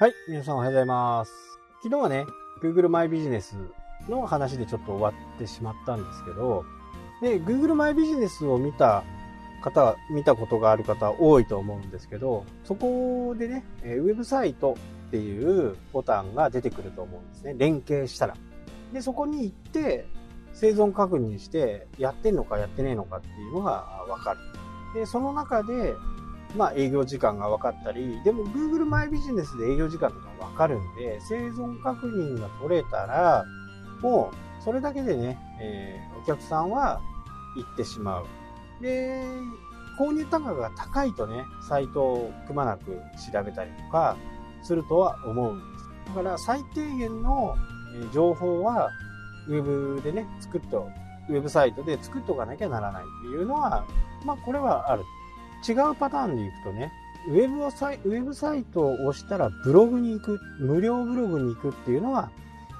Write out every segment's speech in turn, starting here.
はい、皆さんおはようございます。昨日はね、Google マイビジネスの話でちょっと終わってしまったんですけど、で、Google マイビジネスを見た方、見たことがある方多いと思うんですけど、そこでね、ウェブサイトっていうボタンが出てくると思うんですね。連携したら。で、そこに行って、生存確認して、やってんのかやってねえのかっていうのがわかる。で、その中で、まあ営業時間が分かったり、でも Google マイビジネスで営業時間とか分かるんで、生存確認が取れたら、もうそれだけでね、えーお客さんは行ってしまう。で、購入単価が高いとね、サイトをくまなく調べたりとかするとは思うんです。だから最低限の情報はウェブでね、作っと、ウェブサイトで作っとかなきゃならないっていうのは、まあこれはある。違うパターンでいくとね、ウェブをサイウェブサイトを押したらブログに行く、無料ブログに行くっていうのは、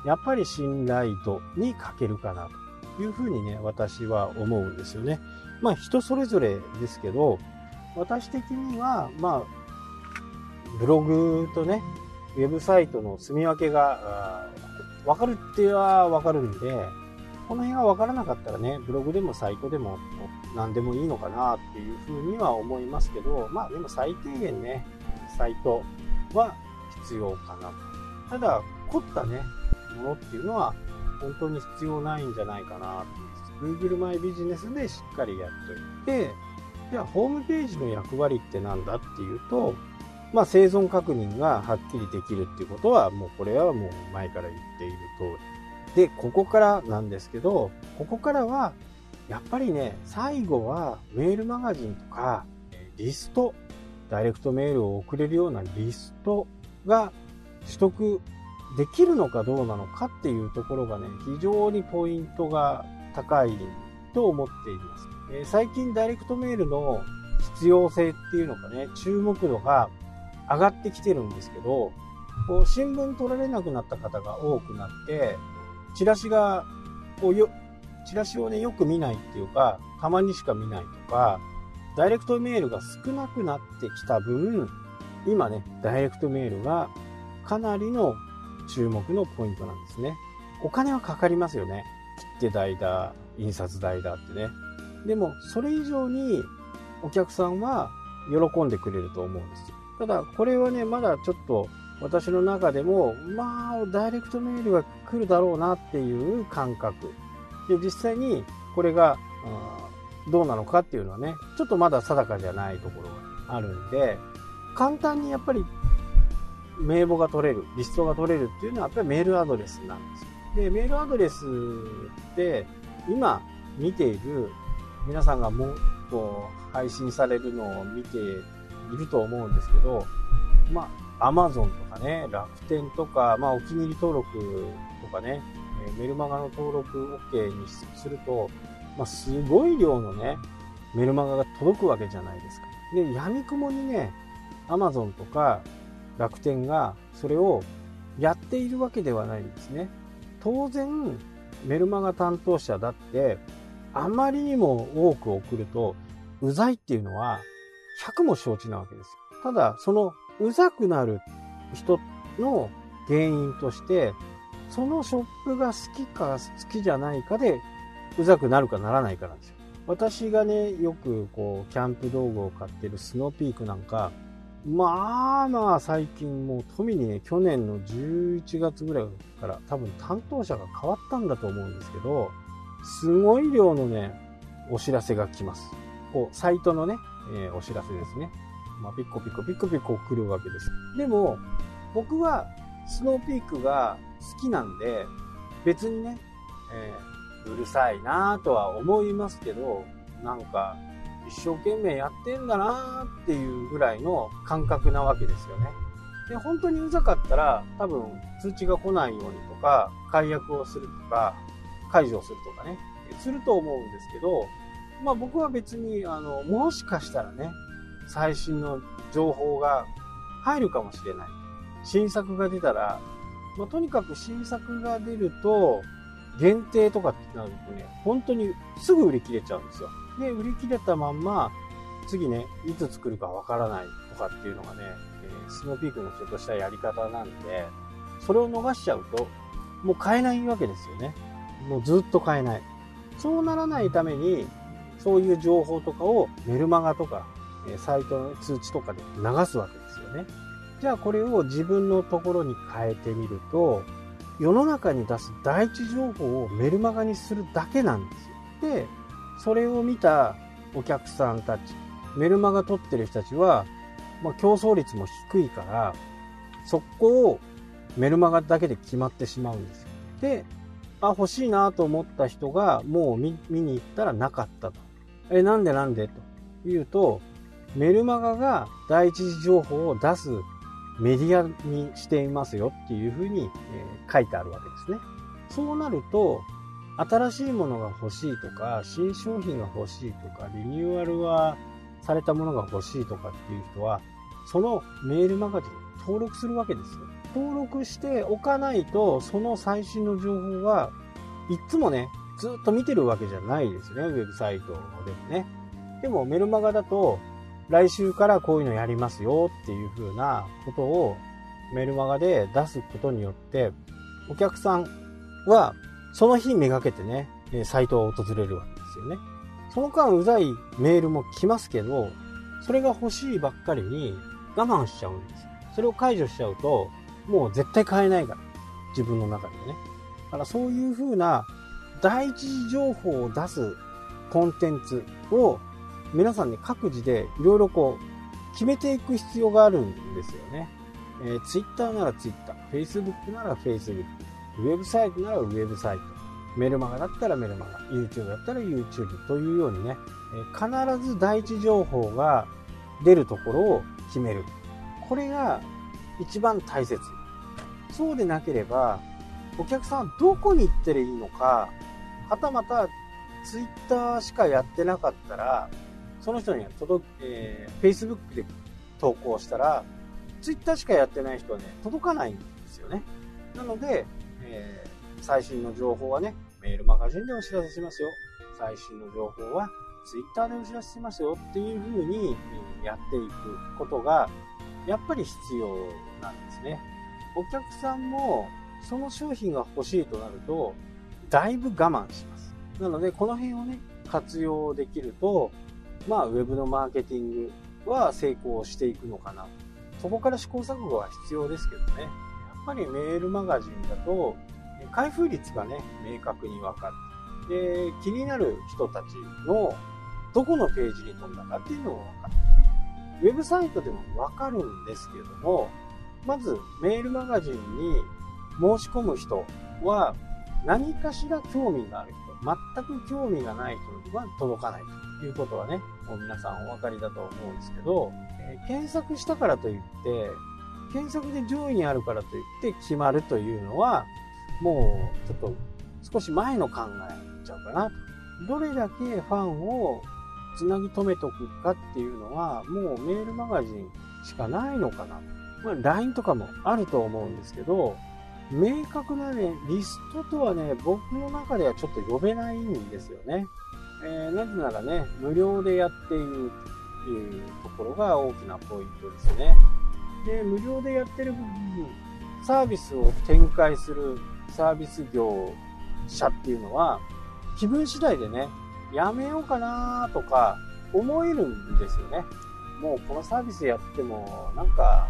やっぱり信頼度に欠けるかなというふうにね、私は思うんですよね。まあ人それぞれですけど、私的には、まあ、ブログとね、ウェブサイトの住み分けが、わかるってはわかるんで、この辺がわからなかったらね、ブログでもサイトでも何でもいいのかなっていうふうには思いますけど、まあでも最低限ね、サイトは必要かなと。ただ、凝ったね、ものっていうのは本当に必要ないんじゃないかなっていう。Google マイビジネスでしっかりやっといて、じゃあホームページの役割ってなんだっていうと、まあ生存確認がはっきりできるっていうことは、もうこれはもう前から言っている通り。で、ここからなんですけど、ここからは、やっぱりね、最後はメールマガジンとか、リスト、ダイレクトメールを送れるようなリストが取得できるのかどうなのかっていうところがね、非常にポイントが高いと思っています。え最近ダイレクトメールの必要性っていうのかね、注目度が上がってきてるんですけど、こう新聞取られなくなった方が多くなって、チラシが、こうよ、チラシをね、よく見ないっていうか、たまにしか見ないとか、ダイレクトメールが少なくなってきた分、今ね、ダイレクトメールがかなりの注目のポイントなんですね。お金はかかりますよね。切手代だ、印刷代だってね。でも、それ以上にお客さんは喜んでくれると思うんですよ。ただ、これはね、まだちょっと私の中でも、まあ、ダイレクトメールが来るだろうなっていう感覚。で、実際にこれが、あーどうなのかっていうのはね、ちょっとまだ定かじゃないところがあるんで、簡単にやっぱり名簿が取れる、リストが取れるっていうのはやっぱりメールアドレスなんですよ。で、メールアドレスって今見ている皆さんがもうこう配信されるのを見ていると思うんですけど、まあ、Amazon とかね、楽天とか、まあ、お気に入り登録とかね、えメルマガの登録 OK にすると、まあ、すごい量のね、メルマガが届くわけじゃないですか。で、闇雲にね、Amazon とか楽天がそれをやっているわけではないんですね。当然、メルマガ担当者だって、あまりにも多く送ると、うざいっていうのは100も承知なわけですよ。ただ、そのうざくなる人の原因として、そのショップが好きか好きじゃないかで、うざくなるかならないかなんですよ。私がね、よくこう、キャンプ道具を買ってるスノーピークなんか、まあまあ最近もう富にね、去年の11月ぐらいから多分担当者が変わったんだと思うんですけど、すごい量のね、お知らせが来ます。こう、サイトのね、えーお知らせですね。まあ、ピコピコピコピコ来るわけです。でも、僕はスノーピークが好きなんで、別にね、えーうるさいなとは思いますけど、なんか、一生懸命やってんだなっていうぐらいの感覚なわけですよね。で、本当にうざかったら、多分通知が来ないようにとか、解約をするとか、解除をするとかね、すると思うんですけど、まあ僕は別に、あの、もしかしたらね、最新の情報が入るかもしれない。新作が出たら、まあ、とにかく新作が出ると、限定とかってなるとね、本当にすぐ売り切れちゃうんですよ。で、売り切れたまんま、次ね、いつ作るかわからないとかっていうのがね、え、スノーピークのちょっとしたやり方なんで、それを逃しちゃうと、もう買えないわけですよね。もうずっと買えない。そうならないために、そういう情報とかをメルマガとか、サイトの通知とかで流すわけですよね。じゃあこれを自分のところに変えてみると、世の中に出す第一情報をメルマガにするだけなんですよ。で、それを見たお客さんたち、メルマガ取ってる人たちは、まあ、競争率も低いから、そこをメルマガだけで決まってしまうんですよ。で、あ、欲しいなと思った人がもう見に行ったらなかったと。え、なんでなんでと言うと、メルマガが第一次情報を出すメディアにしていますよっていうふうに、え、書いてあるわけですね。そうなると、新しいものが欲しいとか、新商品が欲しいとか、リニューアルはされたものが欲しいとかっていう人は、そのメールマガジンに登録するわけですよ。登録しておかないと、その最新の情報はいつもね、ずっと見てるわけじゃないですね、ウェブサイトでもね。でもメルマガだと、来週からこういうのやりますよっていう風なことをメルマガで出すことによって、お客さんはその日めがけてね、サイトを訪れるわけですよね。その間うざいメールも来ますけど、それが欲しいばっかりに我慢しちゃうんです。それを解除しちゃうと、もう絶対買えないから。自分の中でね。だからそういう風な第一次情報を出すコンテンツを皆さんね、各自でいろいろこう、決めていく必要があるんですよね。えー、Twitter なら Twitter、Facebook なら Facebook、ウェブサイトならウェブサイト、メルマガだったらメルマガ、YouTube だったら YouTube というようにね、えー、必ず第一情報が出るところを決める。これが一番大切。そうでなければ、お客さんはどこに行ったらいいのか、はたまた Twitter しかやってなかったら、その人には届えー、Facebook で投稿したら、Twitter しかやってない人はね、届かないんですよね。なので、えー、最新の情報はね、メールマガジンでお知らせしますよ。最新の情報は Twitter でお知らせしますよっていう風にやっていくことが、やっぱり必要なんですね。お客さんもその商品が欲しいとなると、だいぶ我慢します。なので、この辺をね、活用できると、まあ、ウェブのマーケティングは成功していくのかな。そこから試行錯誤は必要ですけどね。やっぱりメールマガジンだと、開封率がね、明確にわかる。で、気になる人たちのどこのページに飛んだかっていうのもわかる。ウェブサイトでもわかるんですけども、まずメールマガジンに申し込む人は何かしら興味がある人、全く興味がない人には届かないということはね、もう皆さんお分かりだと思うんですけど、えー、検索したからといって、検索で上位にあるからといって決まるというのは、もうちょっと少し前の考えちゃうかな。どれだけファンをつなぎ止めとくかっていうのは、もうメールマガジンしかないのかな。まあ、LINE とかもあると思うんですけど、明確なね、リストとはね、僕の中ではちょっと呼べないんですよね。えー、なぜならね、無料でやっているというところが大きなポイントですね。で、無料でやってる部分、サービスを展開するサービス業者っていうのは、気分次第でね、やめようかなとか思えるんですよね。もうこのサービスやっても、なんか、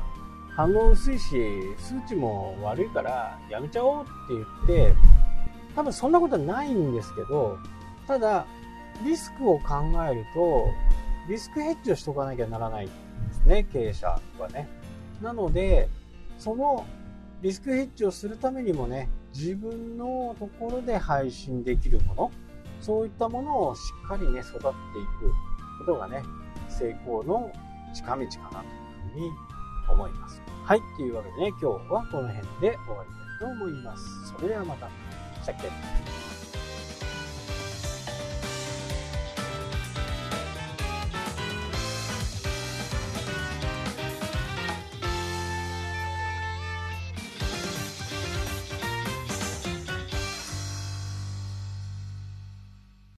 反応薄いし、数値も悪いからやめちゃおうって言って、多分そんなことはないんですけど、ただ、リスクを考えると、リスクヘッジをしとかなきゃならないんですね、経営者はね。なので、そのリスクヘッジをするためにもね、自分のところで配信できるもの、そういったものをしっかりね、育っていくことがね、成功の近道かなというふうに思います。はい、というわけでね、今日はこの辺で終わりたいと思います。それではまた。したっけ